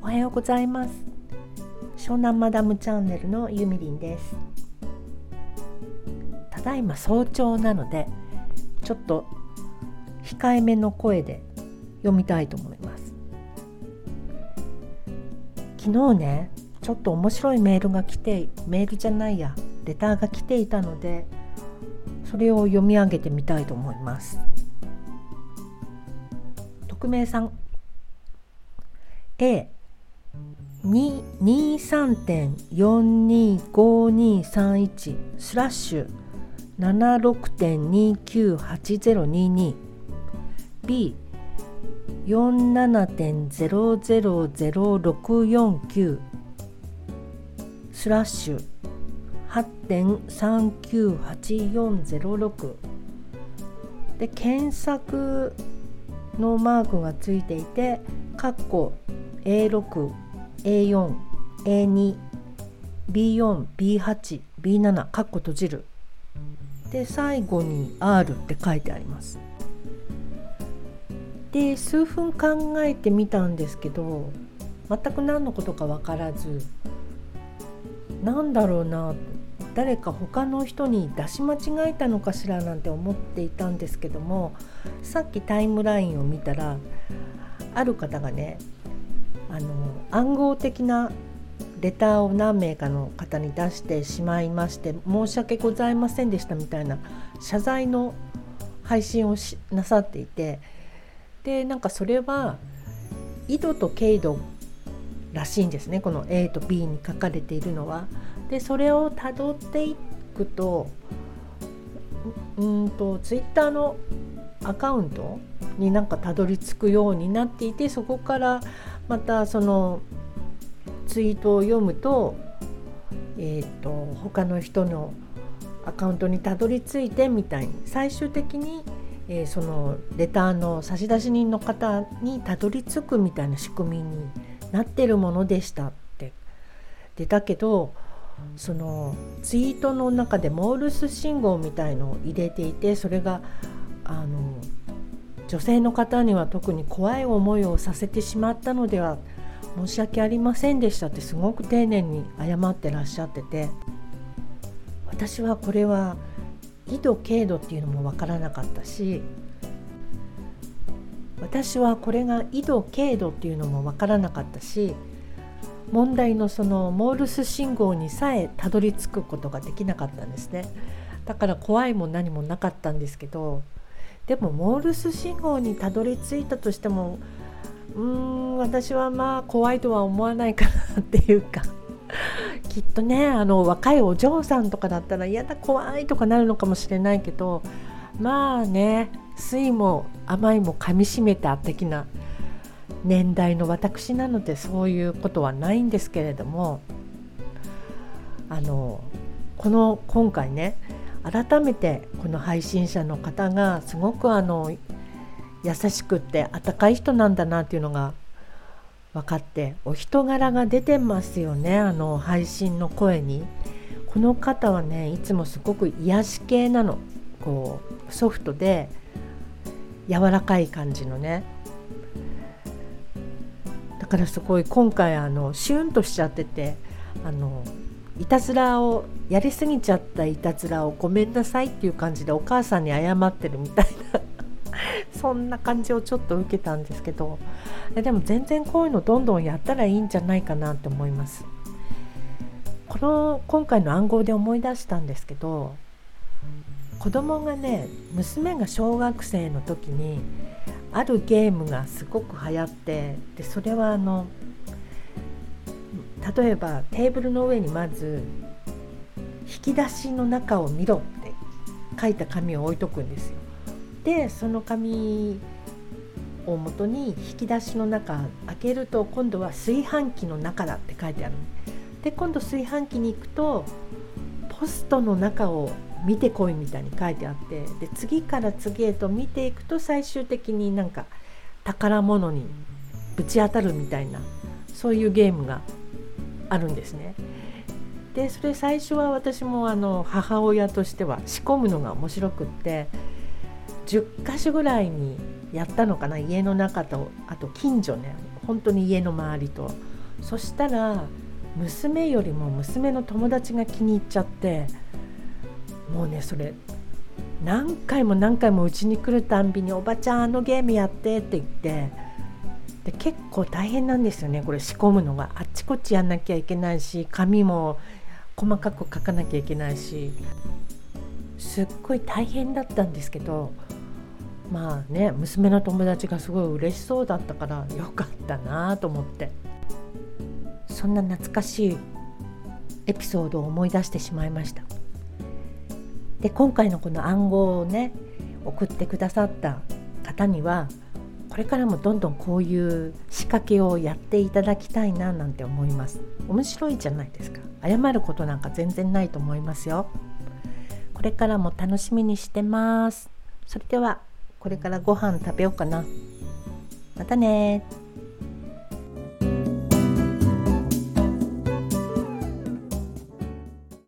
おはようございます。湘南マダムチャンネルのゆみりんです。ただいま早朝なのでちょっと控えめの声で読みたいと思います。昨日ねちょっと面白いメールが来てメールじゃないやレターが来ていたのでそれを読み上げてみたいと思います。匿名さん。A 23.425231スラッシュ。76.298022 B 47.000649スラッシュ。8.398406で検索のマークがついていて括弧 A6、A4、A2、B4、B8、B7 括弧閉じる。で最後に R って書いてあります。で数分考えてみたんですけど全く何のことか分からずなんだろうな誰か他の人に出し間違えたのかしらなんて思っていたんですけどもさっきタイムラインを見たらある方がねあの暗号的なレターを何名かの方に出してしまいまして申し訳ございませんでしたみたいな謝罪の配信をしなさっていてでなんかそれは緯度と経度らしいんですねこの A と B に書かれているのは。でそれをたどっていくとうんとツイッターのアカウントになんかたどり着くようになっていてそこからまたそのツイートを読むと,、えーと、他の人のアカウントにたどり着いてみたいに最終的に、えー、そのレターの差出人の方にたどり着くみたいな仕組みになってるものでしたって。でだけどそのツイートの中でモールス信号みたいのを入れていてそれがあの女性の方には特に怖い思いをさせてしまったのでは申し訳ありませんでしたってすごく丁寧に謝ってらっしゃってて私はこれは緯度経度っていうのも分からなかったし私はこれが緯度経度っていうのも分からなかったし問題のそのモールス信号にさえたどり着くことができなかったんですね。だから怖いも何もなかったんですけどでもモールス信号にたどり着いたとしてもうーん私はまあ怖いとは思わないかなっていうか きっとねあの若いお嬢さんとかだったら嫌だ怖いとかなるのかもしれないけどまあね酸いも甘いもかみしめた的な年代の私なのでそういうことはないんですけれどもあのこの今回ね改めてこの配信者の方がすごくあの優しくって温かい人なんだなっていうのが分かってお人柄が出てますよねあの配信の声に。この方はねいつもすごく癒し系なのこうソフトで柔らかい感じのねからすごい今回あのシュンとしちゃっててあのいたずらをやりすぎちゃったいたずらをごめんなさいっていう感じでお母さんに謝ってるみたいな そんな感じをちょっと受けたんですけどでも全然こういうのどんどんやったらいいんじゃないかなって思います。この今回の暗号で思い出したんですけど子供がね娘が小学生の時にあるゲームがすごく流行ってでそれはあの例えばテーブルの上にまず引き出しの中を見ろって書いた紙を置いとくんですよ。でその紙をもとに引き出しの中開けると今度は炊飯器の中だって書いてあるで今度炊飯器に行くとポストの中を見てこいみたいに書いてあってで次から次へと見ていくと最終的になんか宝物にぶち当たるみたいなそういうゲームがあるんですね。でそれ最初は私もあの母親としては仕込むのが面白くって10か所ぐらいにやったのかな家の中とあと近所ね本当に家の周りとそしたら娘よりも娘の友達が気に入っちゃってもうねそれ何回も何回もうちに来るたんびに「おばちゃんあのゲームやって」って言ってで結構大変なんですよね。これ仕込むのが。あっちこっちやんなきゃいけないし紙も細かく書かなきゃいけないし。すっごい大変だったんですけどまあね娘の友達がすごい嬉しそうだったからよかったなと思って。そんな懐かしいエピソードを思い出してしまいました。で今回のこの暗号をね送ってくださった方にはこれからもどんどんこういう仕掛けをやっていただきたいななんて思います。面白いじゃないですか。謝ることなんか全然ないと思いますよ。これからも楽しみにしてます。それではこれからご飯食べようかな。またね